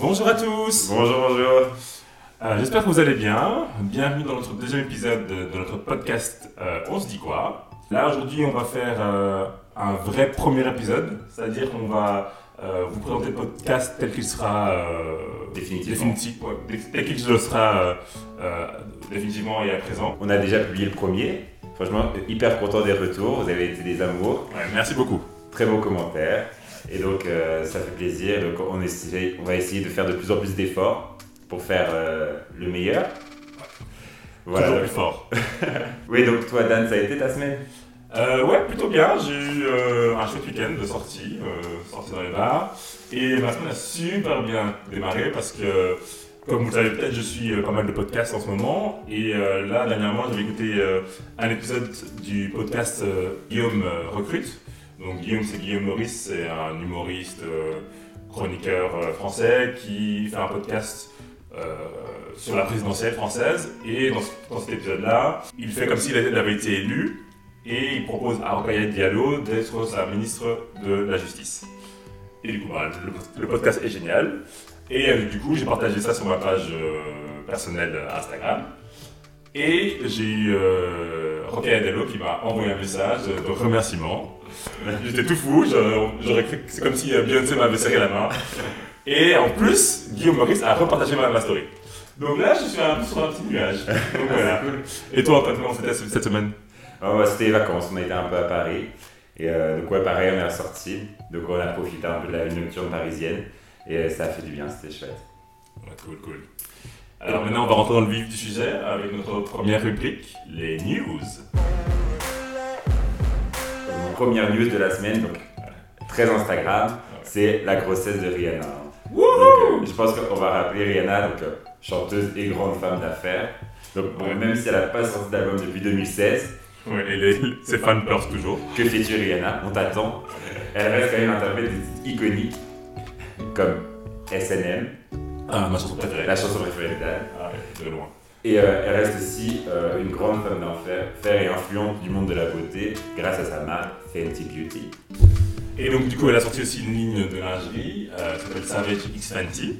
Bonjour à tous Bonjour, bonjour. Euh, J'espère que vous allez bien. Bienvenue dans notre deuxième épisode de, de notre podcast euh, On se dit quoi Là aujourd'hui on va faire euh, un vrai premier épisode, c'est-à-dire qu'on va vous présenter le podcast tel qu'il sera Définitivement. définitif, ouais, tel qu'il sera définitivement et à présent. On a déjà publié le premier. Franchement, hyper content des retours. Vous avez été des amours. Ouais, merci beaucoup. Très beaux commentaires. Et donc, euh, ça fait plaisir. Donc, on, essaie- on va essayer de faire de plus en plus d'efforts pour faire euh, le meilleur. Toujours plus fort. Oui, donc toi, Dan, ça a été ta semaine? Euh, ouais, plutôt bien. J'ai eu un chouette week-end de sortie, sortie dans les bars. Et ma semaine a super bien démarré parce que, comme vous le savez peut-être, je suis pas mal de podcasts en ce moment. Et là, dernièrement, j'avais écouté un épisode du podcast Guillaume Recrute. Donc Guillaume, c'est Guillaume Maurice, c'est un humoriste, euh, chroniqueur euh, français qui fait un podcast euh, sur la présidentielle française. Et dans, ce- dans cet épisode-là, il fait comme s'il avait été élu et il propose à Rokhaya Diallo d'être sa ministre de la Justice. Et du coup, bah, le, podcast est génial. Et du coup, j'ai partagé ça sur ma page personnelle Instagram. Et j'ai eu Diallo qui m'a envoyé un message de remerciement. J'étais tout fou, c'est comme si euh, Beyoncé m'avait serré la main. Et en plus, Guillaume Maurice a repartagé ma, ma story. Donc là, je suis un peu sur un petit nuage. Donc voilà. Et toi, comment c'était cette semaine? Oh, bah, C'était les vacances. On a été un peu à Paris. Et euh, donc, ouais, pareil, on est ressorti. Donc, on a profité un peu de la vie nocturne parisienne. Et euh, ça a fait du bien, c'était chouette. Ouais, cool, cool. Alors maintenant, on va rentrer dans le vif du sujet avec notre première rubrique, les news. Première news de la semaine, donc très Instagram, c'est la grossesse de Rihanna. Donc, euh, je pense qu'on va rappeler Rihanna, donc euh, chanteuse et grande femme d'affaires. Donc bon, Ouais. même si elle n'a pas sorti d'album depuis 2016, Ouais, et les, ses fans pleurent toujours. que fais-tu Rihanna? On t'attend. Elle reste quand même interprète des titres iconiques comme SNM, Ah, ma chanson préférée. la chanson préférée de Dan. Ah, ouais, de loin. Et euh, elle reste aussi euh, une grande femme d'enfer faire et influente du monde de la beauté grâce à sa marque Fenty Beauty. Et donc, du coup, elle a sorti aussi une ligne de lingerie euh, qui s'appelle Savage X Fenty.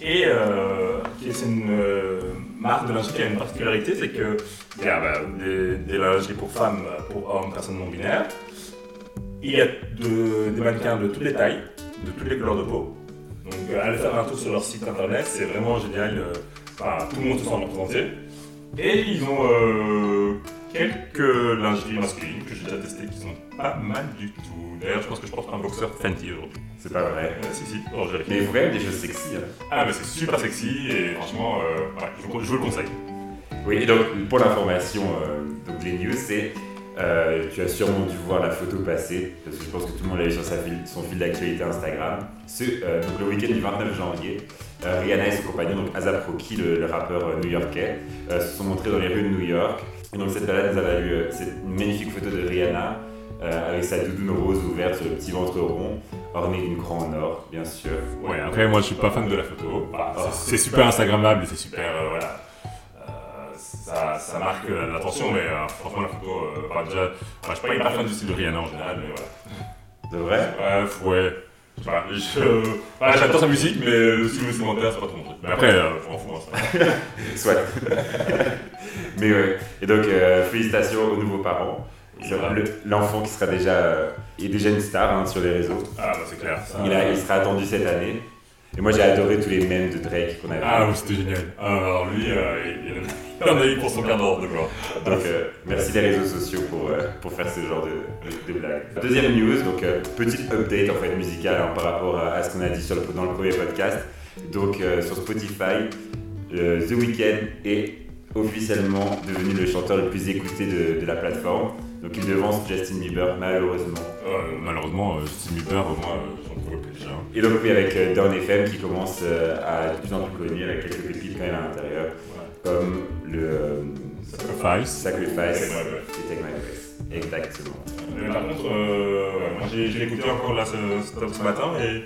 Et euh, c'est une euh, marque de lingerie qui a une particularité, c'est que il y a bah, des, lingeries pour femmes, pour hommes, personnes non binaires. Il y a de- des mannequins de toutes les tailles, de toutes les couleurs de peau. Donc, allez faire un tour sur leur site internet, c'est vraiment génial. Enfin, tout le monde se sent représenté. Et ils ont quelques lingeries masculines que j'ai déjà testées qui sont pas mal du tout. D'ailleurs, je pense que je porte un boxer Fenty aujourd'hui. C'est pas vrai. Euh, si, si, vérifie. Mais quand même des choses sexy. hein. Ah, mais c'est super sexy et franchement, euh, ouais, je, vous, je vous le conseille. Oui, et donc pour l'information, euh, donc les news, c'est. euh, tu as sûrement dû voir la photo passer, parce que je pense que tout le monde l'a vu sur sa son fil d'actualité Instagram. Ce, euh, donc le week-end du 29 janvier, euh, Rihanna et son compagnon, donc Azap Rocky, le, le rappeur euh, new-yorkais, euh, se sont montrés dans les rues de New York. Et donc cette balade nous a valu euh, cette magnifique photo de Rihanna euh, avec sa doudoune rose ouverte sur le petit ventre rond, ornée d'une croix en or, bien sûr. Ouais, après, moi, je suis pas fan de la photo. Voilà, c'est- c'est super Instagrammable c'est super, euh, voilà. Euh, ça, ça marque l'attention, mais franchement, la photo, enfin, déjà, enfin, je suis pas hyper fan du style de Rihanna en général, mais voilà. De vrai? Bref, ouais. Voilà, j'adore sa musique, mais le style vestimentaire, c'est pas trop mon truc. Mais après, euh, je m'en fous, hein, ça. Soit. Mais ouais. Et donc, euh, félicitations aux nouveaux parents. L'enfant qui sera déjà, euh, est déjà une star hein, sur les réseaux. Ah, bah, c'est clair. ça. Il, a- il sera attendu cette année. Et moi, j'ai adoré tous les mèmes de Drake qu'on avait. Ah, oui, c'était génial. Alors lui, euh, il, en a eu pour son quart d'heure de gloire. Donc, euh, merci les réseaux sociaux pour, euh, pour faire ce genre de, de, de blagues. Deuxième news, donc petite update en fait musicale hein, par rapport à, à ce qu'on a dit sur le, dans le premier podcast. Donc, sur Spotify, The Weeknd est officiellement devenu le chanteur le plus écouté de, de la plateforme. Donc, il devance Justin Bieber malheureusement. Euh, malheureusement, euh, Justin Bieber, moi, euh, j'en pouvais plus déjà. Et donc oui, avec euh, Down FM qui commence euh, à être de plus en plus connu avec quelques pépites quand même à l'intérieur, comme le Sacrifice. Sacrifice et Take My Breath. Exactement. Mais par contre, moi j'ai écouté encore là ce, ce- ce matin et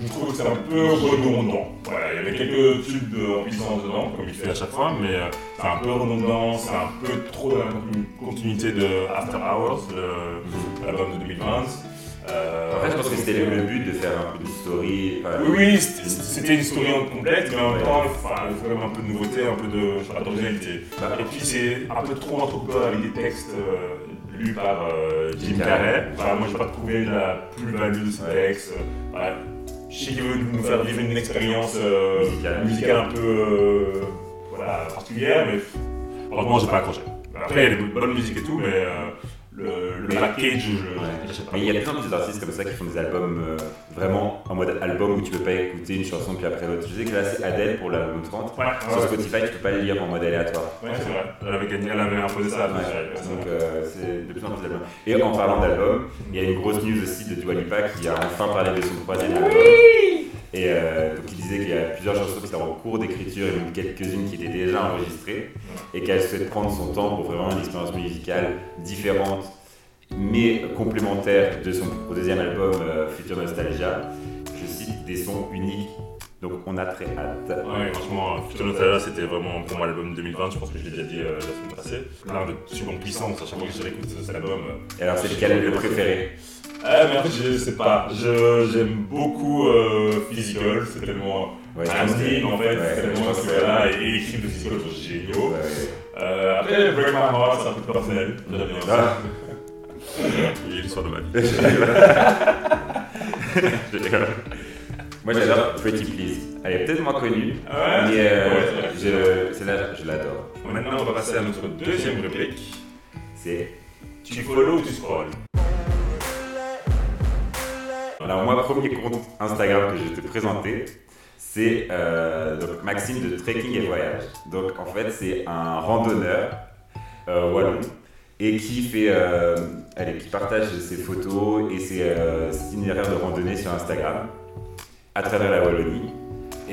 je trouve que c'est un peu redondant. Voilà, il y avait quelques tubes en puissance dedans, comme il fait à chaque fois, mais euh, c'est un peu redondant, c'est un peu trop dans la continu- continuité de After Hours, l'album de 2020. Euh, En fait, je pense que c'était le but de faire un peu de story. enfin, Oui, oui, c'était une story complète, mais en même temps, il faut quand même un peu de nouveauté, un peu de, je sais pas, d'originalité. bah, Et puis c'est un peu trop entrecoupé avec des textes euh, lus par euh, Jim Carrey. Enfin, moi, je n'ai pas trouvé la plus-value de ces textes. Voilà. Je sais qu'il veut nous faire vivre une expérience euh, Musicale. musicale un peu euh, voilà, particulière, mais heureusement, j'ai pas accroché. Après, il y a des bonnes musiques et tout, mais euh, le, le package. Mais il y a plein de artistes comme ça qui font des albums euh, vraiment en mode album où tu peux pas écouter une chanson puis après l'autre. Je sais que là c'est Adele pour l'album 30. Ouais, Sur ouais. Spotify, tu peux pas le lire en mode aléatoire. Ouais, c'est vrai. Elle avait gagné, elle avait imposé ça. Ouais, donc, donc euh, c'est de plus en plus d'albums. Et en parlant d'albums, il y a une grosse news aussi de Dua Lipa qui a enfin parlé de son troisième album. Et euh, donc il disait qu'il y a plusieurs chansons qui étaient en cours d'écriture et même quelques-unes qui étaient déjà enregistrées et qu'elle souhaite prendre son temps pour vraiment une expérience musicale différente mais complémentaire de son deuxième album euh, Future Nostalgia. Je cite des sons uniques, donc on a très hâte. Ouais, franchement, Future Nostalgia, c'était vraiment pour moi l'album 2020, je pense que je l'ai déjà dit euh, la semaine passée. Plein de super puissance à chaque fois que je réécoute cet album. Et alors c'est lequel le préféré? Ah, mais en fait, je sais pas, Je- j'aime beaucoup euh, Physical, c'est tellement Ouais, un hymne en fait, ouais, c'est tellement que- là et, les clips de Physical sont géniaux. Ouais, Euh, après, Break My Heart, c'est un peu personnel, j'aime bien aussi. Ah. Il y a l'histoire de ma vie. Moi j'adore Pretty Please. Elle est peut-être moins connue, Ouais, mais euh, celle-là je l'adore. Maintenant, on va passer à notre deuxième rubrique. C'est Tu follow ou tu scrolls? Alors moi, premier compte Instagram que je vais te présenter, c'est euh, Maxime de Trekking et Voyage. Donc en fait, c'est un randonneur euh, wallon et qui fait, euh, allez, qui partage ses photos et ses itinéraires de randonnée sur Instagram à travers la Wallonie.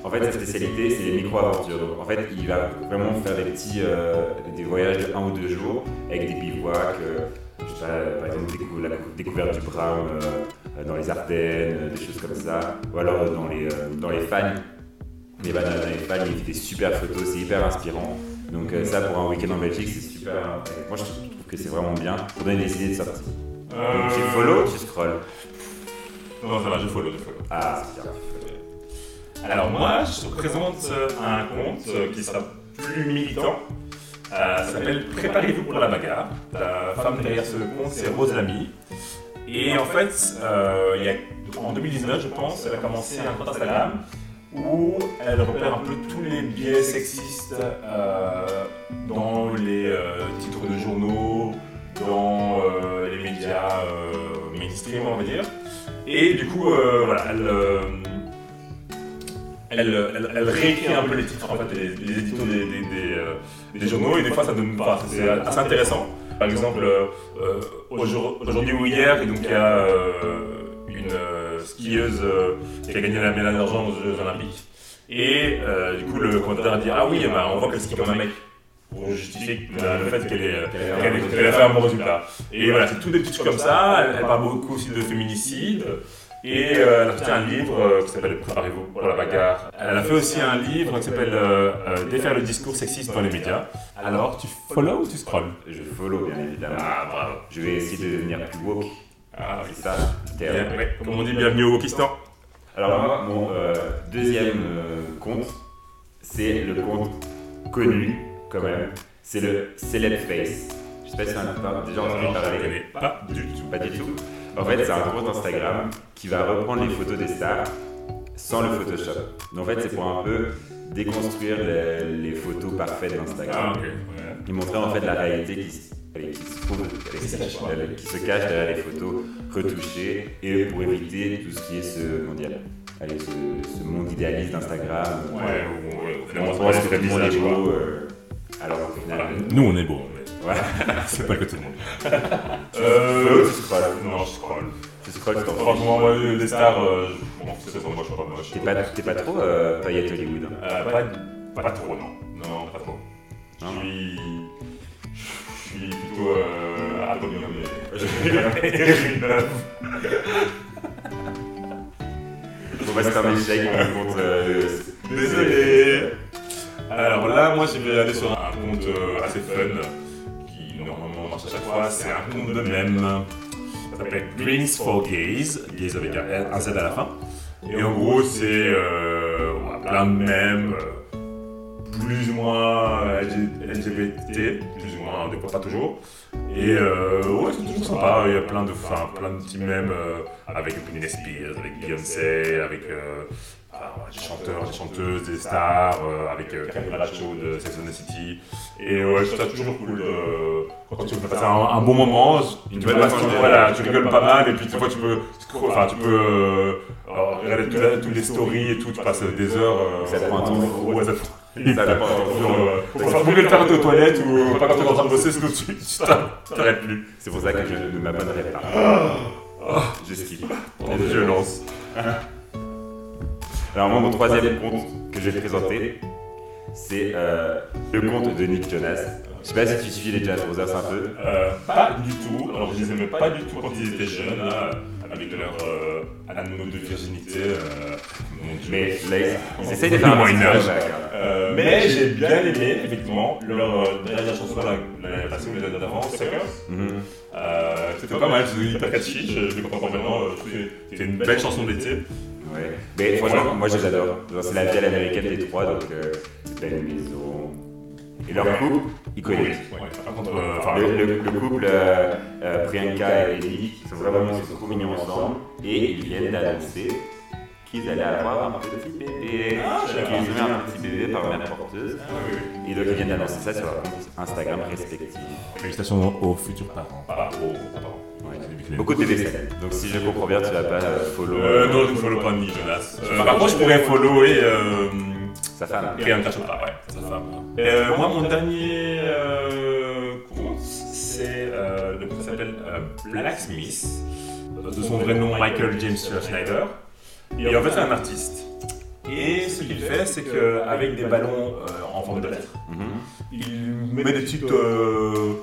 En fait, sa spécialité, c'est les micro-aventures. Donc, en fait, il va vraiment faire des petits des voyages de un ou deux jours avec des bivouacs. je sais pas, par exemple, la découverte du euh, dans les Ardennes, euh, des choses comme ça. Ou alors euh, dans les, euh, dans les fans. Les bananes dans les fans, il fait des super photos, c'est hyper inspirant. Donc, euh, ça, pour un week-end en Belgique, c'est super. euh, Moi, je trouve que c'est vraiment bien pour donner des idées de sortie. Donc, tu follow, tu scroll. Non, ça va, je follow, je follow. Ah, c'est bien. Alors moi, je te présente euh, un compte euh, qui sera plus militant. Euh, ça s'appelle Préparez-vous pour la bagarre. La femme derrière ce compte, c'est Rose Lamy. Et en fait, euh, en 2019, je pense, elle a commencé un compte Instagram où elle repère un peu tous les biais sexistes euh, dans les euh, titres de journaux, dans les médias mainstream, on va dire. Et du coup, voilà, elle, elle, elle, réécrit un peu les titres, en fait, les, les des, des journaux, et des fois ça donne pas. C'est assez intéressant. Par exemple, euh, euh, aujourd- aujourd'hui ou hier, et donc il y a euh, une skieuse qui a gagné la médaille d'argent aux Jeux Olympiques. Et du coup, le commentateur dit Ah oui, bah, on voit qu'elle skie comme un mec. Pour justifier le, fait qu'elle a fait un bon résultat. Et voilà, c'est tous des petits trucs comme ça. Elle, elle parle beaucoup aussi de féminicide. Et euh, elle a fait un livre euh, qui s'appelle Préparez-vous pour la bagarre. Elle a fait aussi un livre qui s'appelle euh, Défaire le discours sexiste dans les médias. Alors, tu follow ou tu scrolls Je follow, bien évidemment. Ah, bravo. Je vais essayer de devenir plus woke. Ah. C'est ça. Comme on dit, bienvenue au Wokistan. Alors moi, mon deuxième compte, c'est le compte connu quand même. C'est le Celeb Face. Je sais pas si on a déjà entendu parler. pas du tout. Pas du tout. En fait, c'est un compte Instagram qui va reprendre les photos des stars sans le Photoshop. Donc en fait, c'est pour un peu déconstruire les, les photos parfaites Ah, d'Instagram. Ouais. et montrer en fait la réalité qui, se- allez, qui se trouve, allez, Qui se cache, quoi. allez, qui se cache derrière les photos retouchées et pour éviter tout ce qui est ce, comment dire, allez, ce, ce monde idéaliste d'Instagram. Ouais, ou- ouais, On pense se que tout le monde est beau, euh, alors au final, Voilà. euh, Nous, on est beau. Voilà. C'est pas que tout le monde. Euh, tu scrolles. non, je scroll. T'en Franchement, moi, les stars, euh, je m'en fous, c'est ça, moi, je suis pas moche. T'es pas, t'es pas trop euh, paillette Hollywood. hein. Euh, pas, pas trop, non. Non, pas trop. Je suis. Je suis plutôt. Euh. Bon bah c'est un échec, on compte... euh, Désolé. Alors là, moi, je vais aller sur un compte euh, assez fun chaque fois. C'est un compte de mème. Ça s'appelle Drinks for Gays, gays avec un, Z à la fin. Et en gros, c'est euh, plein de mèmes, euh, plus ou moins LGBT, plus ou moins, des fois pas toujours. Et euh, ouais, c'est toujours sympa. Il y a plein de, enfin, plein de petits mèmes euh, avec Britney Spears, avec Beyoncé, avec euh, des chanteurs, des chanteuses, des stars, euh, avec euh, Carrie Bradshaw de Sex and the City. Et ouais, je trouve ça toujours cool euh, quand tu veux passer un, bon moment. Tu rigoles pas mal et puis des fois tu peux, enfin, tu peux euh, regarder toutes les stories et tout, tu passes des heures. euh, fou. euh, Faut faut mieux le faire aux toilettes ou pas quand tu es en train de bosser, sinon tu tu t'arrêtes plus. C'est pour ça que je ne m'abonnerai pas. Je skip. En violence. Alors moi, mon troisième compte que je vais présenter, c'est euh, le compte de Nick Jonas. Je sais pas si tu suis les Jonas Brothers un peu. Euh, pas du tout. Alors, je les aimais pas du tout quand ils étaient jeunes, là, avec leur euh, anneau de virginité. euh, mon Dieu. Mais là, ils, essayent de faire un petit mais j'ai bien aimé, effectivement, leur dernière chanson la- l'année passée ou l'année d'avant, Suckers. Mhm. C'était pas mal, c'était hyper catchy, je, je comprends maintenant. C'était une belle chanson d'été. Ouais. Mais franchement, moi je les adore. Genre, C'est la vie à l'américaine des trois, donc euh, belle maison. Et leur couple, iconique. Ouais, par contre, euh, enfin, Le, le- le couple euh, euh, Priyanka et Nick sont vraiment ils sont trop mignons ensemble et ils viennent d'annoncer qu'ils allaient avoir un petit bébé. Ah, qu'ils ont eu un petit bébé par mère porteuse. ah oui. Et donc ils viennent d'annoncer ça sur leur compte Instagram respectif. Félicitations aux futurs parents. Pas aux parents. Beaucoup de bébés célèbres. Donc si je comprends bien, tu vas pas euh, follow Euh, non, je ne follow pas ni Jonas. Euh, par contre, je pourrais follower euh, sa femme. Priyanka Chopra, ouais, sa femme. Euh, moi, mon dernier euh, compte, c'est euh, le compte s'appelle euh, Blacksmith, de son vrai nom Michael James Schneider. Et en fait, c'est un artiste. Et ce qu'il fait, c'est qu'avec des ballons euh, en forme de lettres, Mhm. il met des petites, euh,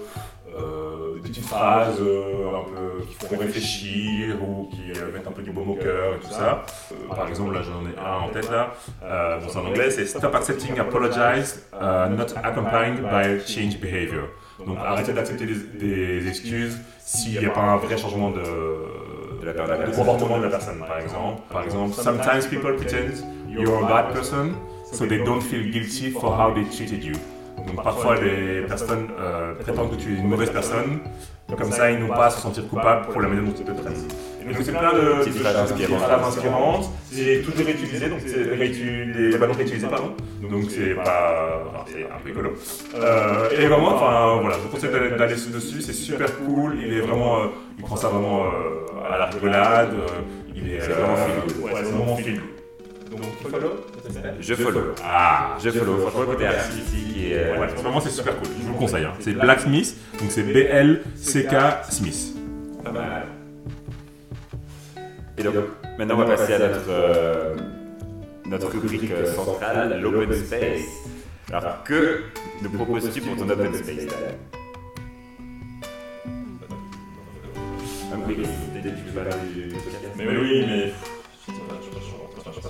euh, petites phrases euh, un peu qui font réfléchir ou qui euh, mettent un peu du baume au cœur et tout ça. Euh, par exemple, là j'en ai un en tête là. Bon, c'est en anglais, c'est Stop accepting apologize, uh, not accompanied by change behavior. Donc arrêtez d'accepter des, des excuses s'il n'y a pas un vrai changement de, De la comportement de la personne, par exemple. Par exemple, sometimes people pretend you're a bad person, so they don't feel guilty for how they treated you. Donc parfois les personnes euh, prétendent que tu es une mauvaise personne, comme ça ils n'ont pas à se sentir coupables pour la manière dont ils te traitent. Et donc c'est plein de Petites phrases inspirantes. C'est tout est réutilisé, donc c'est les ballons réutilisés pardon. Donc c'est pas, enfin, c'est un peu écolo. Euh, et vraiment, enfin voilà, je vous conseille d'aller dessus, c'est super cool. Il est vraiment, euh, il prend ça vraiment à la rigolade. il est C'est vraiment feel Donc tu follow Je follow. Ah. Je follow. Franchement, le côté artistique et. euh, Ouais, vraiment c'est super cool. Je vous le conseille. hein. C'est Blacksmith, donc c'est B L C K Smith. Pas mal. Et donc, maintenant, on va passer à notre, euh, notre rubrique euh, centrale, l'open space. Alors, que nous proposes-tu pour ton open space Un quick, dès que tu podcast. Mais oui, mais.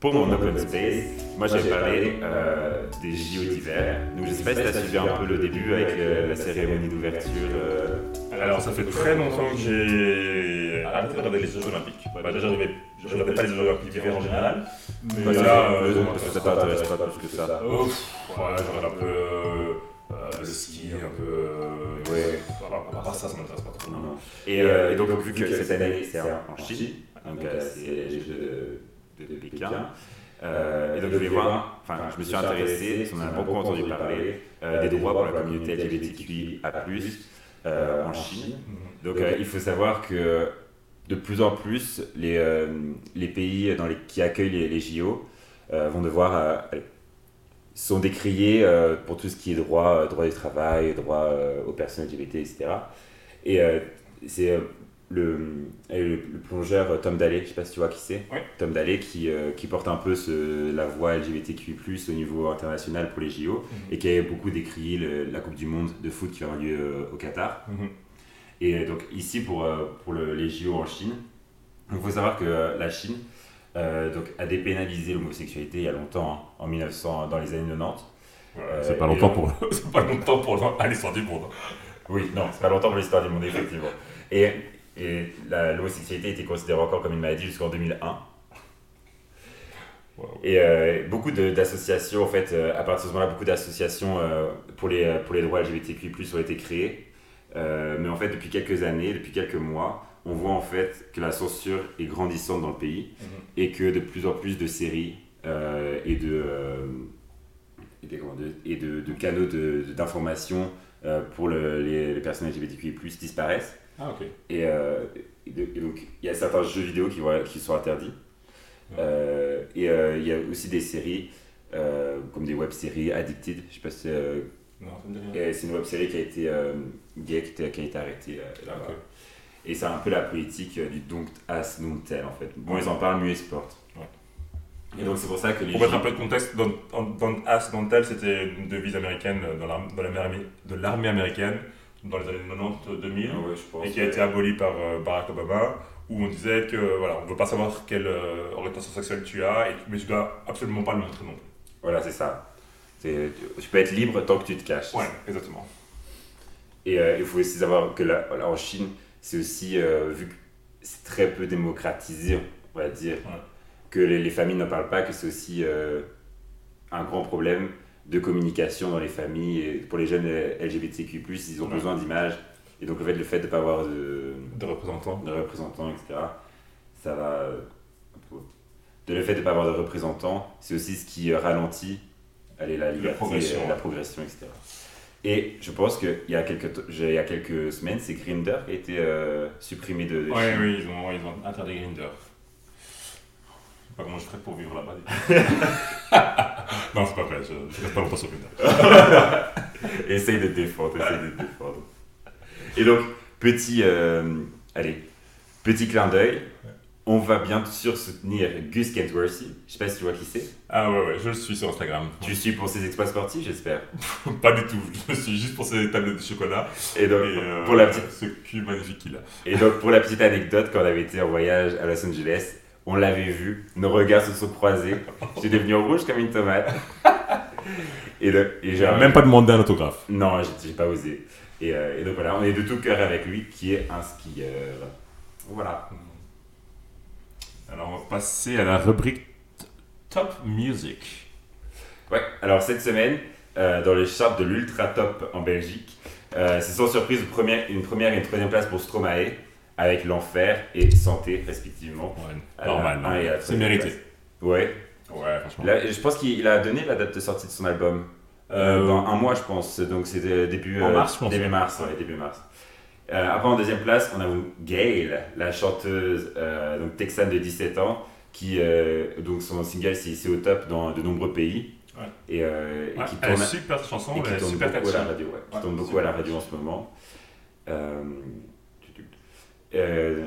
pour mon open space, moi j'ai parlé euh, des JO d'hiver. Donc je sais pas si tu as suivi un peu le début avec euh, la cérémonie d'ouverture. euh, Alors, ça fait très longtemps que j'ai arrêté de regarder les Jeux Olympiques. Bah, déjà, j'avais- je ne regardais pas les Jeux Olympiques d'hiver en général. Mais que- là, euh, parce que ça t'intéresse pas plus que ça. Oh, pff, ouais, je regarde un peu euh, le ski, un peu. euh, Ouais. Voilà, à part ça, ça m'intéresse pas trop. Non, non. Et, euh, et donc vu que cette année c'est en, en Chine, donc euh, c'est les Jeux de, de Pékin. Euh, et donc je vais voir, enfin je me suis intéressé, on a beaucoup entendu parler, euh, des droits pour la communauté LGBTQIA+, euh, en Chine. Donc euh, il faut savoir que de plus en plus, les, euh, les pays dans les, qui accueillent les, les JO euh, vont devoir euh, sont décriés euh, pour tout ce qui est droit, euh, droit du travail, droit euh, aux personnes LGBT, etc. Et euh, c'est euh, le, le, le plongeur euh, Tom Daly, je sais pas si tu vois qui c'est, Ouais. Tom Daly qui, euh, qui porte un peu ce, la voix LGBTQI+, au niveau international pour les JO, Mhm. et qui a beaucoup décrié le- la Coupe du Monde de foot qui aura lieu euh, au Qatar. Mhm. Et donc ici, pour, euh, pour le- les JO en Chine, Il faut savoir que euh, la Chine euh, donc, a dépénalisé l'homosexualité il y a longtemps, hein, en 1900, dans les années 90. Euh, c'est pas, longtemps pour... c'est pas longtemps pour l'histoire du monde. Oui, non, c'est pas longtemps pour l'histoire du monde, effectivement. Et, et l'homosexualité était considérée encore comme une maladie jusqu'en 2001. Et euh, beaucoup d'associations, en fait, euh, à partir de ce moment-là, beaucoup d'associations pour, les, pour les droits LGBTQ+, ont été créées. mais en fait, depuis quelques années, depuis quelques mois, on voit en fait que la censure est grandissante dans le pays mhm. et que de plus en plus de séries et de et de, de, canaux d'information euh, pour le, les, les, personnes LGBTQI+, disparaissent. Ah, ok. Et, euh, et, donc, il y a certains jeux vidéo qui, qui sont interdits. Euh, et il y a aussi des séries, comme des web-séries Addicted, je sais pas si c'est une web-série qui a été gay, qui, a été arrêtée là-bas. Et c'est un peu la politique du don't as, don't tell en fait. Bon, ils en parlent, mieux ils se portent. Et donc c'est pour ça que les Pour mettre un peu de contexte, dans, dans As Tel, c'était une devise américaine dans l'armée américaine dans les années 90-2000 ah et qui a été abolie par euh, Barack Obama où on disait que voilà, on ne veut pas savoir quelle euh, orientation sexuelle tu as, et, mais tu dois absolument pas le montrer non plus. Voilà, c'est ça. Tu peux être libre tant que tu te caches. Ouais, exactement. Et euh, il faut aussi savoir que là, en Chine, c'est aussi, vu que c'est très peu démocratisé, on va dire, que les, familles n'en parlent pas, que c'est aussi euh, un grand problème de communication dans les familles. Et pour les jeunes LGBTQ, ils ont besoin d'images. Et donc, le fait, le fait de ne pas avoir de, de, représentants. de représentants, etc., ça va. De le fait de ne pas avoir de représentants, c'est aussi ce qui ralentit allez, la liberté, la progression, la progression etc. Et je pense qu'il y, a quelques il y a quelques semaines, c'est Grinder qui a été euh, supprimé de. oui, oui, ils ont, ils ont interdit Grinder pas comment je ferais pour vivre là-bas. non, c'est pas vrai, je, je reste pas longtemps sur Twitter. essaye de te défendre, essaye de te défendre. Et donc, petit, euh, allez, petit clin d'œil. On va bien sûr soutenir Gus Kentworthy. Je sais pas si tu vois qui c'est. Ah ouais, ouais, je le suis sur Instagram. Tu le suis pour ses exploits sportifs, j'espère Pas du tout. Je le suis juste pour ses tablettes de chocolat. Et donc, euh, pour la petite... ce cul magnifique qu'il a. Et donc, pour la petite anecdote, quand on avait été en voyage à Los Angeles, on l'avait vu, nos regards se sont croisés. J'étais devenu rouge comme une tomate. et, le, et j'ai même pas demandé un autographe. Non, j'ai pas osé. Euh, et, donc voilà, on est de tout cœur avec lui, qui est un skieur. Voilà. Alors on va passer à la rubrique Top Music. Ouais, alors cette semaine, euh, dans les charts de l'Ultra Top en Belgique, euh, c'est sans surprise une première, une première et une troisième place pour Stromae avec l'enfer et santé respectivement. normal, c'est mérité. Ouais. Ouais, franchement. je pense qu'il a donné la date de sortie de son album. Euh, dans un mois, je pense. Donc c'était début, en mars, je pense. Début mars, ouais, début mars. Euh, après, en deuxième place, on a Gail, la chanteuse euh, donc texane de 17 ans, qui donc son single c'est au top dans de nombreux pays. Ouais. Et, et qui tourne, super chanson, et qui tourne super beaucoup à la radio. qui tourne beaucoup à la radio en ce moment. Euh,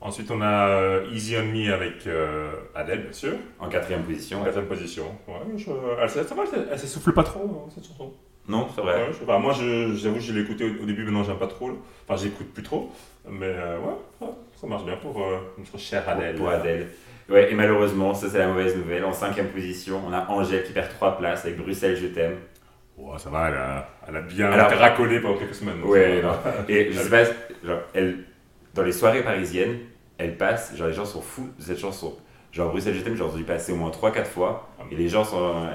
Ensuite, on a euh, Easy on Me avec euh, Adele, bien sûr. En quatrième position. En quatrième position. Ouais, je, elle, ça va, elle, s'essouffle pas trop, hein, cette chanson. Non, c'est vrai. Ouais, moi, j'avoue, je, je l'ai écouté au, début, maintenant, j'aime pas trop. Enfin, j'écoute plus trop. Mais ouais, ça marche bien pour notre chère Adèle. Pour, Adèle. Ouais, et malheureusement, ça, c'est la mauvaise nouvelle. En cinquième position, on a Angèle qui perd trois places avec Bruxelles, je t'aime. Oh, ça va, elle a, elle a bien racolé pendant quelques semaines. Ouais, non. Et je sais pas, genre, elle, dans les soirées parisiennes, elle passe, genre les gens sont fous de cette chanson. Genre Bruxelles Je t'aime, j'ai entendu passer au moins 3-4 fois, ah, et les gens sont.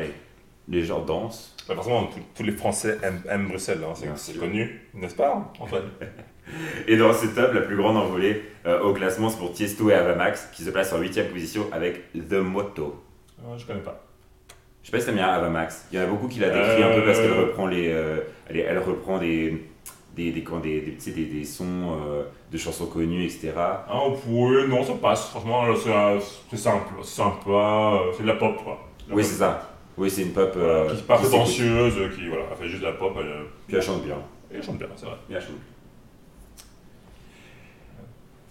les gens dansent. Bah, forcément, tous les Français aiment, Bruxelles, hein, c'est connu, n'est-ce pas, Antoine? Et dans ce top, la plus grande envolée euh, au classement, c'est pour Tiesto et Avamax, qui se place en 8 position avec The Moto. Ah, je connais pas. Je sais pas si t'aimes bien Avamax. Il y en a beaucoup qui la décrit un peu parce qu'elle euh. reprend les, euh, elle, elle, reprend des des, des, des, des, des, sons euh, de chansons connues, etc. Ah oui, non, ça passe. Franchement, c'est simple, c'est sympa, c'est de la pop, quoi. oui, c'est ça. Oui, c'est une pop. qui est pas prétentieuse, qui voilà, fait juste de la pop. Elle, Puis elle chante bien. Et elle chante bien, c'est vrai. Et elle chante bien.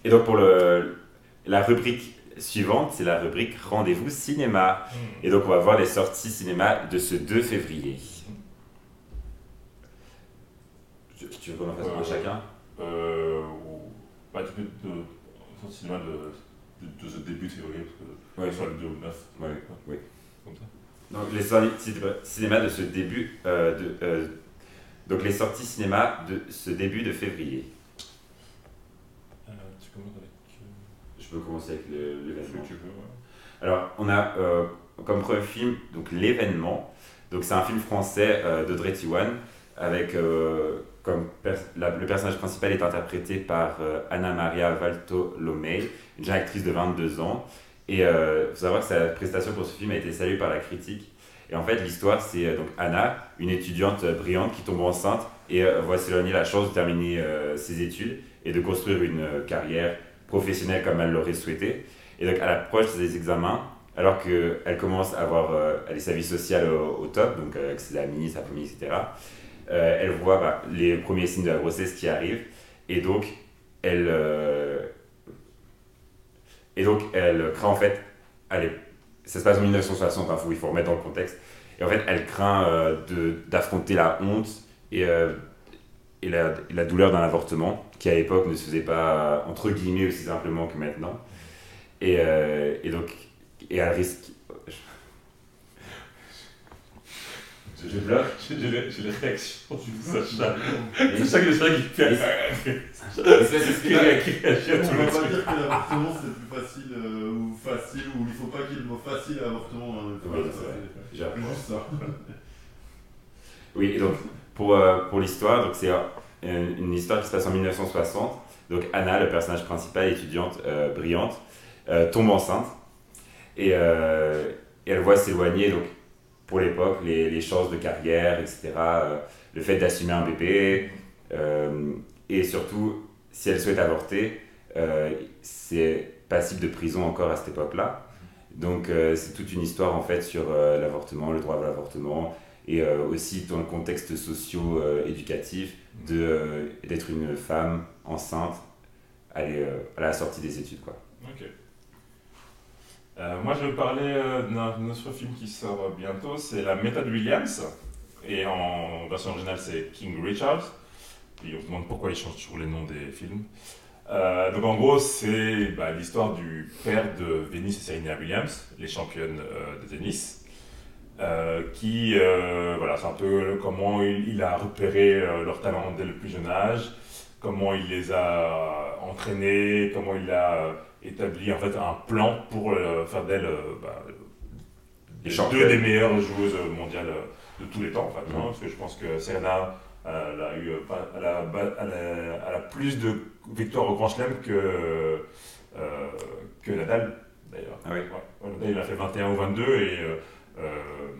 Et donc pour le, la rubrique suivante, c'est la rubrique Rendez-vous cinéma. Hmm. Et donc, on va voir les sorties cinéma de ce 2 février. Tu veux qu'on en fasse un chacun? Euh, Bah, tu peux de, son cinéma de, de, de, ce début de février, parce que Ouais. soit le 2 ou le 9. Ouais, oui. Comme ça. Donc les sorties cinéma- cinéma de ce début euh, de euh, donc les sorties cinéma de ce début de février. Euh, tu commences avec. Euh, Je peux commencer avec l'événement. veux, ouais. Alors, on a euh, comme premier film donc l'événement. Donc c'est un film français euh, d'Audrey Tiwan avec euh, comme pers- la- le personnage principal est interprété par euh, Anna Maria Valtolomei, une jeune actrice de 22 ans. Et il faut savoir que sa prestation pour ce film a été saluée par la critique. Et en fait, l'histoire, c'est donc Anna, une étudiante brillante qui tombe enceinte et voit s'éloigner la chance de terminer ses études et de construire une carrière professionnelle comme elle l'aurait souhaité. Et donc, à l'approche des examens, alors qu'elle commence à avoir euh, elle est sa vie sociale au, top, donc euh, avec ses amis, sa famille, etc., euh, elle voit bah, les premiers signes de la grossesse qui arrivent. Et donc, elle, euh, et donc, elle craint en fait, allez, ça se passe en 1960, il faut, il faut remettre dans le contexte. Et en fait, elle craint euh, d'affronter la honte et, euh, et, la, la douleur d'un avortement, qui à l'époque ne se faisait pas, entre guillemets, aussi simplement que maintenant. Et, euh, et donc, et elle risque. J'ai- Je pleure J'ai j'ai les, j'ai les réactions du Sacha. Et- C'est ça que Sacha qui fait. C'est ce Qui qui- réagit qui réagit à On va les pas dire que l'avortement c'est plus facile euh, ou facile ou il faut pas qu'il y ait le mot facile à avortement. hein. Oui, c'est juste ça. Oui, et donc pour, euh, pour l'histoire, c'est euh, une, histoire qui se passe en 1960. Donc Anna, le personnage principal, étudiante euh, brillante, tombe enceinte et, elle voit s'éloigner donc pour l'époque les, les chances de carrière, etc. le fait d'assumer un bébé et surtout si elle souhaite avorter, c'est passible de prison encore à cette époque-là. Donc c'est toute une histoire en fait sur l'avortement, le droit à l'avortement, et euh, aussi dans le contexte socio-éducatif euh, d'être une femme enceinte à, euh, à la sortie des études. Quoi. Ok. Euh, moi, je vais parler d'un autre film qui sort bientôt, c'est La méthode Williams. Et en version originale, c'est King Richard. Et on se demande pourquoi ils changent toujours les noms des films. Donc en gros, c'est bah, l'histoire du père de Venus et Serena Williams, les championnes de tennis, euh, qui, euh, voilà, c'est un peu comment il, il a repéré euh, leur talent dès le plus jeune âge, comment il les a entraînés, comment il a euh, établi en fait un plan pour euh, faire d'elle euh, bah, Les deux des meilleures joueuses mondiales euh, de tous les temps en fait, hein, Mhm. parce que je pense que Serena euh, elle a eu euh, pas- elle a, ba- elle a- elle a plus de victoires au Grand Chelem que euh, que Nadal d'ailleurs. Ah oui. Ouais. Nadal il a fait 21 ou 22 et euh,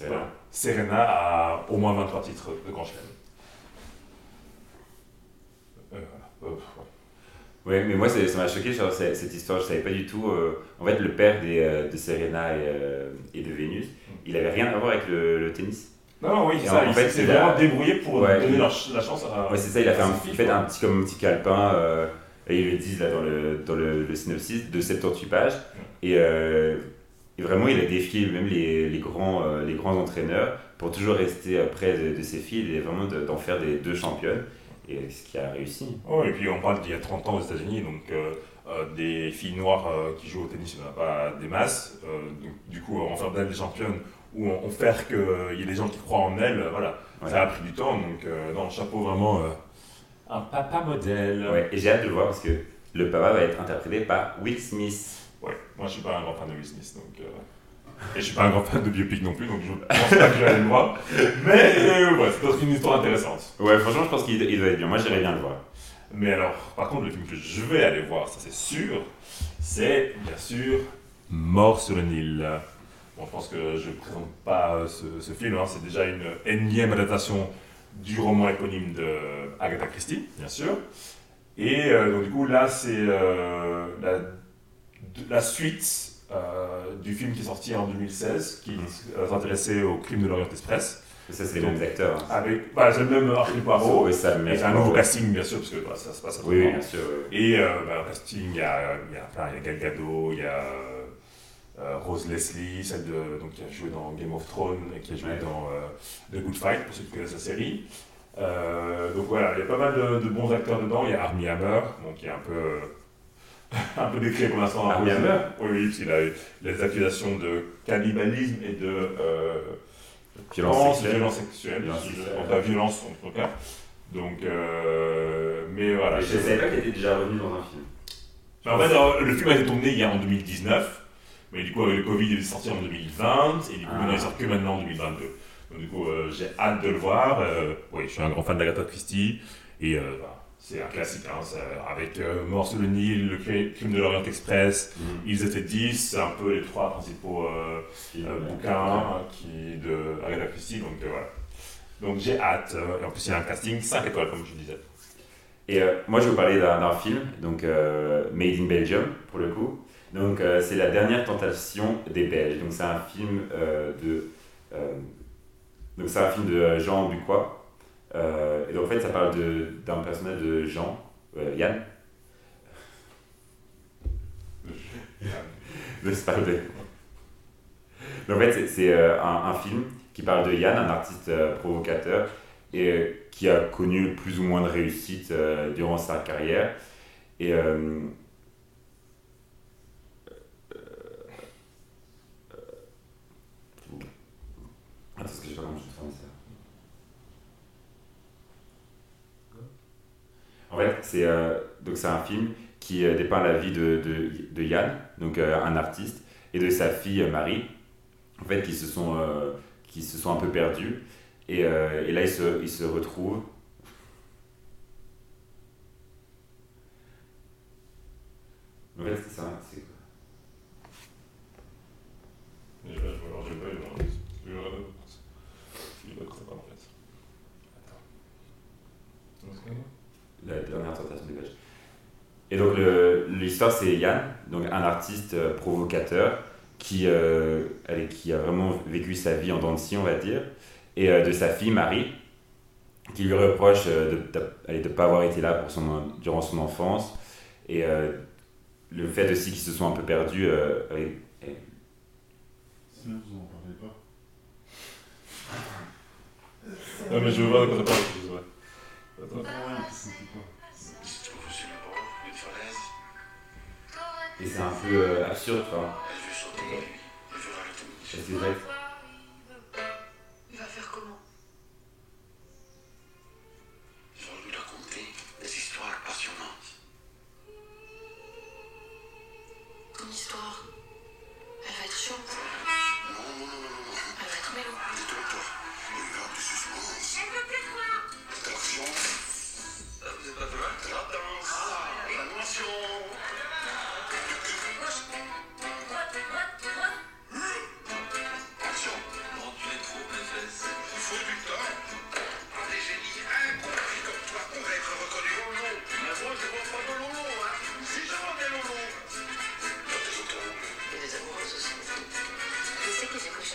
voilà. Serena a au moins 23 titres de Grand Chelem. Euh. Euh, ouais. Ouais, mais moi, ça m'a choqué genre, cette histoire. Je savais pas du tout. euh, en fait, le père des, de Serena et, et de Vénus, il avait rien à voir avec le, le tennis. Non, non, oui, ça. en il fait, s'est vraiment débrouillé pour Ouais, donner la chance à. Ouais, c'est ça, il a fait, un, fait petit, comme un petit calepin, et ils le disent là dans le, dans le, le synopsis, de 78 pages. Et, et vraiment, il a défié même les, les, grands, euh, les grands entraîneurs pour toujours rester près de, de ses filles et vraiment de- d'en faire des deux championnes. Et ce qui a réussi. Oh, et puis on parle d'il y a 30 ans aux États-Unis, donc euh, euh, des filles noires euh, qui jouent au tennis, il n'y en a pas des masses. Euh, donc, du coup, en faire d'elles des championnes ou en, en faire qu'il y ait des gens qui croient en elles, voilà. Ouais. Ça a pris du temps, donc euh, non, chapeau vraiment. euh, un papa modèle. Ouais, et j'ai hâte de le voir parce que le papa va être interprété par Will Smith. Ouais, moi je suis pas un grand fan de Will Smith, donc. euh, Et je suis pas un grand fan de biopic non plus, donc je pense pas que je vais aller le voir. Mais euh, ouais, c'est une histoire intéressante. Ouais, franchement, je pense qu'il il doit être bien. Moi, j'irais bien le voir. Mais alors, par contre, le film que je vais aller voir, ça c'est sûr, c'est bien sûr Mort sur le Nil. Bon, je pense que je ne présente pas euh, ce, ce film, hein, c'est déjà une énième adaptation du roman éponyme de Agatha Christie, bien sûr. Et euh, donc, du coup, là, c'est euh, la, la suite euh, du film qui est sorti en 2016, qui euh, s'intéressait au crime de l'Orient Express, Ça, c'est les mêmes acteurs. hein. avec bah, c'est le même Hercule Poirot, et un nouveau casting, bien sûr, parce que bah, ça se passe à Oui, bien sûr. Et euh, bah, au casting, il y a, y a, il y a Gal Gadot, il y a euh, Rose Leslie, celle de, donc, qui a joué dans Game of Thrones et qui a joué Ouais. dans The Good Fight, pour ceux qui connaissent la série. Donc voilà, il y a pas mal de, de bons acteurs dedans. Il y a Armie Hammer, donc qui est un peu, un peu décrit pour l'instant. Armie Hammer Oui, oui, parce qu'il a eu les accusations de cannibalisme et de euh, Violence sexuelle. violence sexuelle, Violence je- enfin violence en tout cas. Donc, euh, mais voilà. Je savais pas qu'il était déjà revenu dans un film. Mais en fait, alors, le film a été tourné il y a en 2019, mais du coup, avec le Covid, il est sorti en 2020, et du coup, Ah. maintenant, il sort que maintenant en 2022. Donc, du coup, euh, j'ai hâte de le voir. Euh, oui, je suis un grand fan d'Agatha Christie, et euh, bah, c'est un classique, hein, ça- avec euh, Mort sur le Nil, le Cri- crime de l'Orient Express, ils étaient 10, c'est un peu les trois principaux euh, euh, bouquins hein, qui, de Agatha Christie, donc euh, voilà. Donc j'ai hâte, et en plus, il y a un casting 5 étoiles, comme je disais. Et moi, je vais vous parler d'un film, donc Made in Belgium, pour le coup. Donc, c'est la dernière tentation des Belges. Donc, c'est un film de. donc, c'est un film de Jean Bucois. Euh, et donc, en fait, ça parle d'un personnage de Jean, euh, Yann. de se parler. Donc, en fait, c'est- euh, un, film qui parle de Yann, un artiste provocateur, et qui a connu plus ou moins de réussite durant sa carrière. Et Attends, pas comment je vais faire ça En fait, c'est euh, c'est un film qui euh, dépeint la vie de, de, Yann, donc euh, un artiste, et de sa fille Marie, en fait, qui se sont, qui se sont un peu perdus. Et, et là, ils se, ils se retrouvent. En fait, c'est ça. Je vais alors, je vais pas le voir. Je vais regarder. Je vais pas quoi en fait. Attends. La dernière tentation des Belges. Et donc, l'histoire, c'est Yann, donc un artiste euh, provocateur qui, euh, qui a vraiment vécu sa vie en dents de scie, on va dire, et euh, de sa fille Marie, qui lui reproche euh, de ne pas avoir été là pour son, durant son enfance, et euh, le fait aussi qu'ils se sont un peu perdus. euh, et- Sinon, vous en parlez pas. Non, mais je veux voir de quoi et c'est un peu euh, absurde, enfin. Elle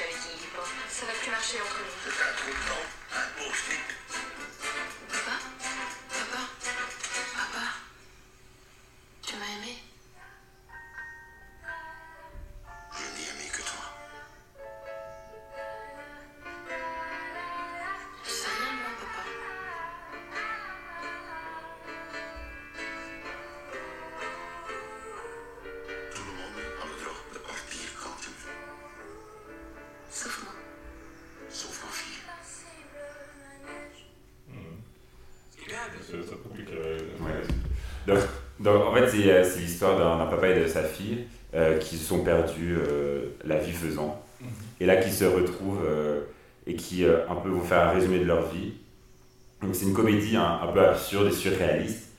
avec Lily Pop. Ça va plus marcher entre nous. C'est un trou de temps. Un beau slip. Donc, en fait, c'est euh, l'histoire d'un papa et de sa fille euh, qui se sont perdus euh, la vie faisant. Et là, qui se retrouvent euh, et qui un peu vont faire un résumé de leur vie. Donc, c'est une comédie un, un peu absurde et surréaliste,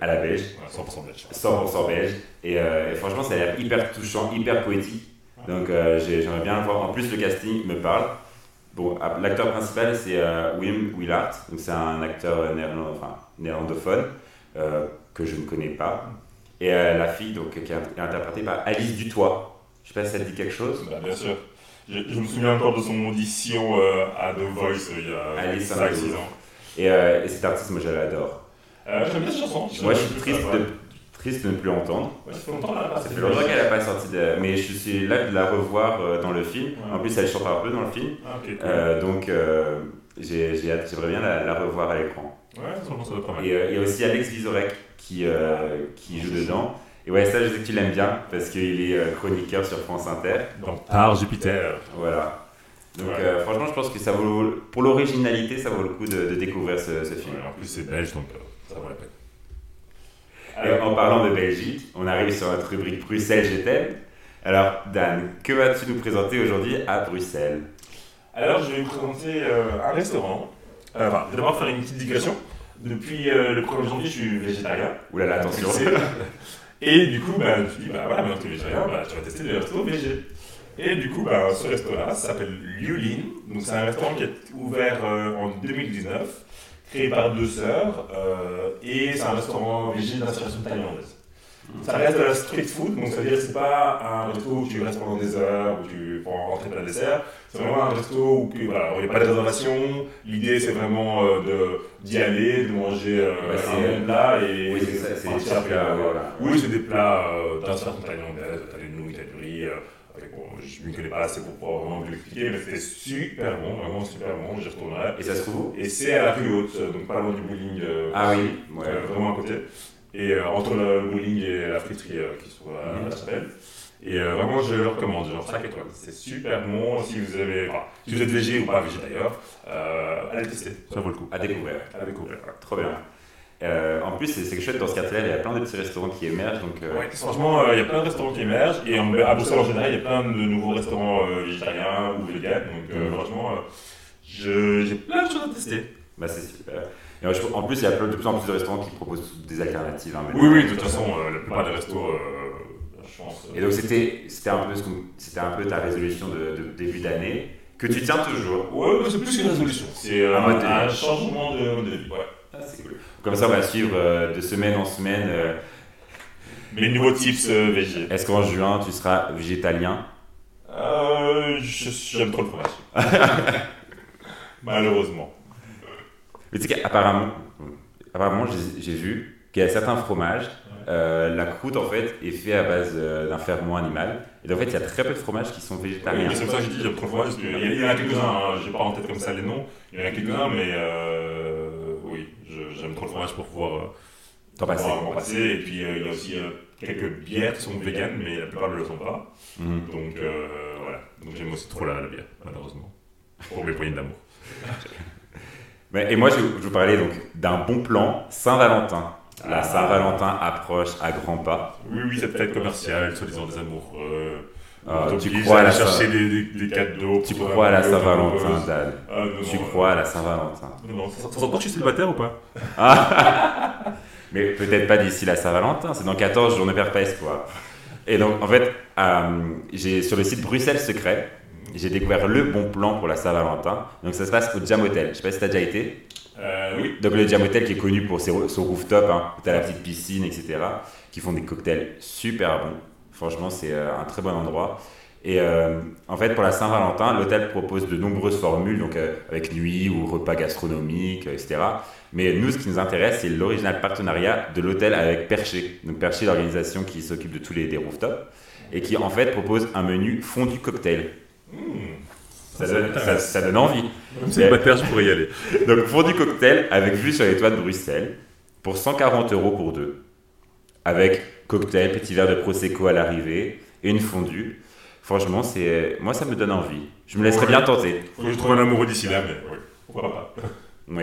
à la belge, ouais, 100% belge. 100% belge. Et, et franchement, ça a l'air hyper touchant, hyper poétique. Donc, j'ai- j'aimerais bien le voir. En plus, le casting me parle. Bon, l'acteur principal, c'est Wim Willard. Donc, c'est un acteur néerlandophone que je ne connais pas. Et euh, la fille, donc, qui est interprétée par Alice Dutoit. Je sais pas si ça te dit quelque chose. Bah, bien sûr. Je, je me souviens encore de son audition euh, à The Voice euh, il y a Allez, ça 5-6 va. ans. Et, et cet artiste, moi, je l'adore. J'aime bien cette chanson. Moi, je suis triste de, Triste de ne plus l'entendre. Ouais, ça fait longtemps là. Ça fait longtemps qu'elle n'a pas sorti de... Mais je suis là de la revoir euh, dans le film. En plus, elle chante un peu dans le film. Ah, ok. cool. Euh, donc, euh, j'ai j'ai hâte, j'aimerais bien la, la revoir à l'écran. Ouais, ça être pas mal. Et il y a aussi Alex Vizorek qui, euh, qui joue dedans. Et ouais, ça, je sais que tu l'aimes bien parce qu'il est euh, chroniqueur sur France Inter. Donc, par Jupiter. Voilà. Donc, Ouais. euh, franchement, je pense que ça vaut, pour l'originalité, ça vaut le coup de, de découvrir ce, ce film. Ouais, en plus, c'est belge, donc ça vaut la peine. Et en parlant de Belgique, on arrive sur notre rubrique Bruxelles, je t'aime. Alors, Dan, que vas-tu nous présenter aujourd'hui à Bruxelles? Alors, je vais vous présenter euh, un restaurant. Euh, enfin, d'abord faire une petite digression. Depuis euh, le 1er janvier, je suis végétarien. Oulala, attention. Et du coup, bah, je me suis dit, bah voilà, maintenant que tu es végétarien, bah, tu vas tester les restos végé. Et du coup, bah, ce restaurant-là s'appelle Liulin. Donc, c'est un restaurant qui est ouvert euh, en 2019, créé par deux sœurs. euh, et c'est un restaurant végé d'inspiration thaïlandaise. Ça reste de la street food, donc ça veut dire que c'est pas un resto où tu restes pendant des heures, où tu prends entrée plat dessert. C'est vraiment un resto où que, voilà, il n'y a pas de réservation. L'idée c'est vraiment euh, de- d'y aller, de manger euh, un plat et Oui, c'est des plats, voilà. Oui, c'est des plats euh, d'inspiration thaïlandaise, t'as des nouilles, du riz. euh, avec, bon, je ne connais pas assez pour pouvoir vraiment vous l'expliquer, mais c'était super bon, vraiment super bon, j'y retournerai. Et ça se trouve? Et c'est à la rue haute, donc pas loin du bowling. euh, Ah oui, ouais. vraiment à côté. Et euh, entre le bowling et la friterie euh, qui se trouve à Mhm. la chapelle. Et euh, vraiment, je le recommande, genre 5 étoiles. C'est super bon. Si vous, avez, enfin, si vous êtes végé ou pas végé d'ailleurs, euh, allez tester. Ça vaut le coup. À découvrir. À découvrir. voilà. Trop bien. Euh, en plus, c'est c'est chouette dans ce quartier-là, il y a plein de petits restaurants qui émergent. Donc, euh, Ouais, franchement, euh, il y a plein de restaurants qui émergent. Et en, à Bruxelles en général, il y a plein de nouveaux restaurants végétariens ou véganes. Donc Mhm. franchement, j'ai plein de choses à tester. bah, c'est super. Et euh, je- en plus, il y a de plus en plus de restaurants qui proposent des alternatives. hein, Oui, oui, de toute façon, euh, la plupart des restos, euh, je pense. Et donc, c'était c'était un, peu ce c'était un peu ta résolution de, de début d'année, que tu tiens toujours. Ouais, c'est plus qu'une résolution. C'est Un changement de mode de vie. Ouais. Ah, c'est cool. Comme ça, on va suivre euh, de semaine en semaine. euh, Mes nouveaux tips euh. Est-ce qu'en juin, tu seras végétalien? Euh, je- J'aime trop le fromage. Malheureusement. Mais tu sais qu'apparemment, apparemment j'ai- j'ai vu qu'il y a certains fromages, euh, la croûte en fait est faite à base euh, d'un ferment animal. Et en fait, il y a très peu de fromages qui sont végétariens. c'est pour ça que je dis j'aime trop le fromage. Parce qu'il y, y en a quelques-uns, hein, j'ai pas en tête comme ça les noms. Il y en a quelques-uns, mais euh, oui, j'aime trop le fromage pour pouvoir T'en passer. Et puis il y a aussi quelques bières qui sont véganes, mais la plupart ne le sont pas. Mhm. Donc voilà. Donc j'aime aussi trop la, la bière, malheureusement. Pour mes poignées d'amour. Mais- et moi, je, je vous parlais donc d'un bon plan Saint-Valentin. La Ah. Saint-Valentin approche à grands pas. Oui, oui, cette fête commerciale, soi-disant des amoureux. On tu crois à la chercher Saint- des, des- des cadeaux. Tu crois à la Saint-Valentin. Dan Ah, non, Tu non, crois à la Saint-Valentin Non, non, ça, ça sent pas que je suis célibataire ou pas? Mais peut-être pas d'ici la Saint-Valentin, c'est dans 14 jours, ne perds pas espoir. Et donc, en fait, euh, j'ai sur le site Bruxelles Secret, j'ai découvert le bon plan pour la Saint-Valentin. Donc, ça se passe au Jam Hotel. Je sais pas si tu as déjà été. euh, Oui. Donc, le Jam Hotel qui est connu pour ses, son rooftop, hein, où tu as la petite piscine, etc., qui font des cocktails super bons. Franchement, c'est euh, un très bon endroit. Et euh, en fait, pour la Saint-Valentin, l'hôtel propose de nombreuses formules, donc euh, avec nuit ou repas gastronomiques, etc. Mais nous, ce qui nous intéresse, c'est l'original partenariat de l'hôtel avec Perché. Donc Perché, l'organisation qui s'occupe de tous les des rooftops, et qui en fait propose un menu fondu cocktail. Ça, Ça donne, ça- ça donne envie. Même célibataire, je pourrais y aller. Donc fondu cocktail avec vue sur les toits de Bruxelles pour 140 euros pour deux. Avec cocktail, petit verre de prosecco à l'arrivée et une fondue. Franchement, c'est moi ça me donne envie. Je me laisserai Ouais. bien tenter. Faut que je trouve un amoureux d'ici là, mais oui, pourquoi pas.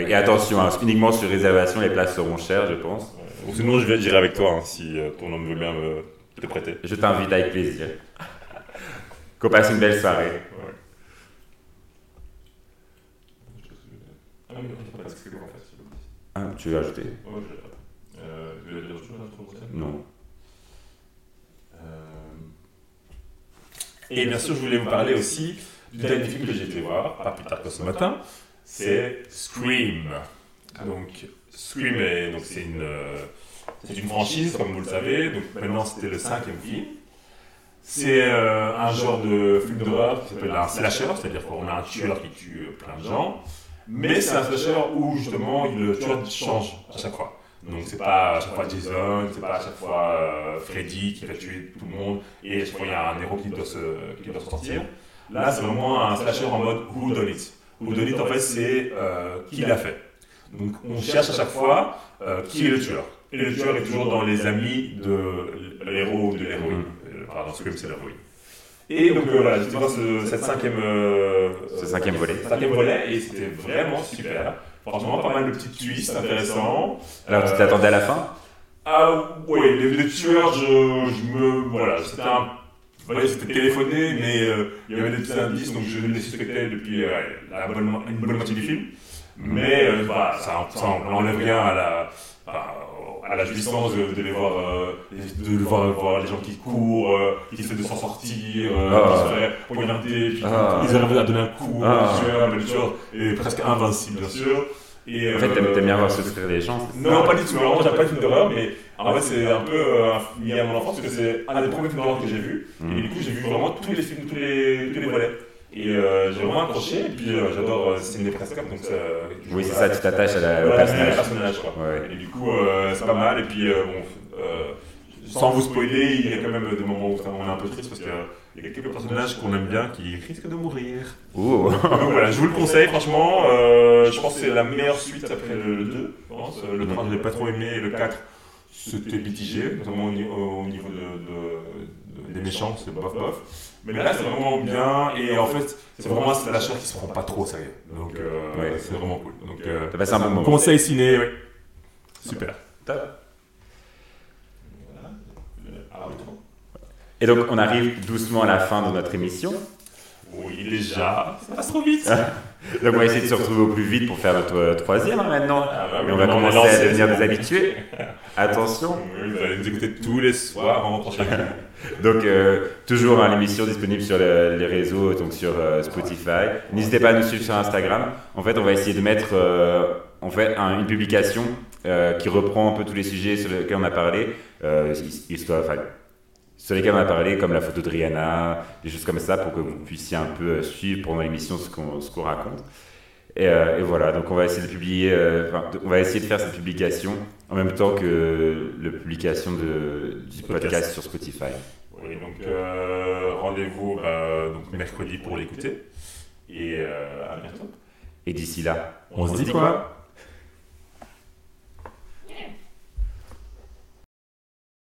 Et attention, hein, uniquement sur réservation, les places seront chères, je pense. Sinon, je vais j'irai avec toi hein, si euh, ton homme veut bien me te prêter. Je t'invite avec plaisir. Qu'on passe une belle soirée. Ouais. Ah. Ah, tu veux ajouter? Ouais, je euh, tu veux dire autre chose Non. Euh, Et bien sûr, je voulais vous parler aussi du dernier film que j'ai été voir, pas plus tard que ce matin, c'est Scream. Donc, Scream, est- donc c'est une, euh, c'est une franchise, comme vous le savez. Donc maintenant, c'était le cinquième film. C'est euh, un genre de film d'horreur qui s'appelle un slasher, c'est-à-dire qu'on a un tueur qui tue euh, plein de gens. Mais c'est un slasher où justement le tueur change à chaque fois. Donc c'est pas à chaque fois Jason, c'est pas à chaque fois euh, Freddy qui va tuer tout le monde et à chaque fois il y a un héros qui doit se, sortir. Là c'est vraiment un slasher en mode who done it. Who done it en fait c'est qui l'a fait. Donc on cherche à chaque fois qui est le tueur. Et le tueur est toujours dans les amis de l'héros ou de l'héroïne. Pardon, c'est comme c'est l'héroïne. Et donc euh, voilà, j'étais voir ce, cette cinquième, euh, Ce cinquième volet. cinquième volet et c'était vraiment super. Franchement, pas mal de petits twists intéressants. Alors, tu Euh, t'attendais à la fin Ah oui, les, les tueurs, je, je me. Voilà, c'était un. ouais, c'était téléphoné, mais euh, il y avait des petits indices, donc je les suspectais depuis euh, la bonne, une bonne moitié du film. Mais euh, voilà, ça, ça n'enlève rien à la, à, à la jouissance de, de les voir, euh, de les voir, voir les gens qui courent, euh, qui essaient de s'en sortir, euh, Ah. qui se fait poignarder, puis Ah. ils arrivent à donner un coup Ah. le tueur est presque invincible, bien sûr. Et, En fait, t'aimes bien voir souffrir les gens. non, pas du tout. Vraiment, j'aime pas les films d'horreur, mais en fait, c'est un peu lié à mon enfance parce que c'est un des premiers films d'horreur que j'ai vu. Mm. Et du coup, j'ai vu vraiment tous les films, tous les, tous les volets. Et euh, j'ai vraiment accroché. Et puis, euh, j'adore euh, Sidney Prescott. Donc, ça, Oui, c'est ça, tu t'attaches à la- au personnage. personnage, quoi. Ouais. Et du coup, euh, c'est pas mal. Et puis, euh, bon, euh, sans vous spoiler, il y a quand même des moments où on est un peu triste parce qu'il y a quelques personnages qu'on aime bien qui risquent de mourir. Ouh. Donc voilà, je vous le conseille, franchement. euh, je pense que c'est la meilleure suite après le, le 2. Je pense. Euh, Le 3, je l'ai pas trop aimé. Et le 4, c'était mitigé, notamment au, ni- au niveau de- des méchants, c'est bof bof. Mais là, c'est vraiment bien. Et en fait, c'est vraiment un slasher qui se prend pas trop au sérieux. Donc, euh, Ouais. c'est vraiment cool. Donc, euh, T'as passé un bon moment. conseil ciné, oui. Super. Top. Outro. Et donc, on arrive doucement à la fin de notre émission. Oui, déjà. Ça passe trop vite. Donc, on va essayer de se retrouver au plus vite pour faire notre euh, troisième hein, maintenant. Ah bah Et on va commencer à devenir des habitués. Attention. Vous allez nous écouter tous les soirs en rentrant chez vous. Donc, euh, toujours hein, l'émission disponible sur le- les réseaux, donc sur euh, Spotify. N'hésitez pas à nous suivre sur Instagram. En fait, on va essayer de mettre euh, en fait, un- une publication euh, qui reprend un peu tous les sujets sur lesquels on a parlé, euh, histoire, sur lesquels on a parlé, comme la photo de Rihanna, des choses comme ça, pour que vous puissiez un peu euh, suivre pendant l'émission ce qu'on qu'on raconte. Et, euh, et voilà, donc on va essayer de publier, euh, enfin, on va essayer de faire cette publication en même temps que la publication de, du podcast sur Spotify. Oui, donc euh, rendez-vous donc mercredi pour l'écouter. Et à bientôt. Et d'ici là, On se dit quoi?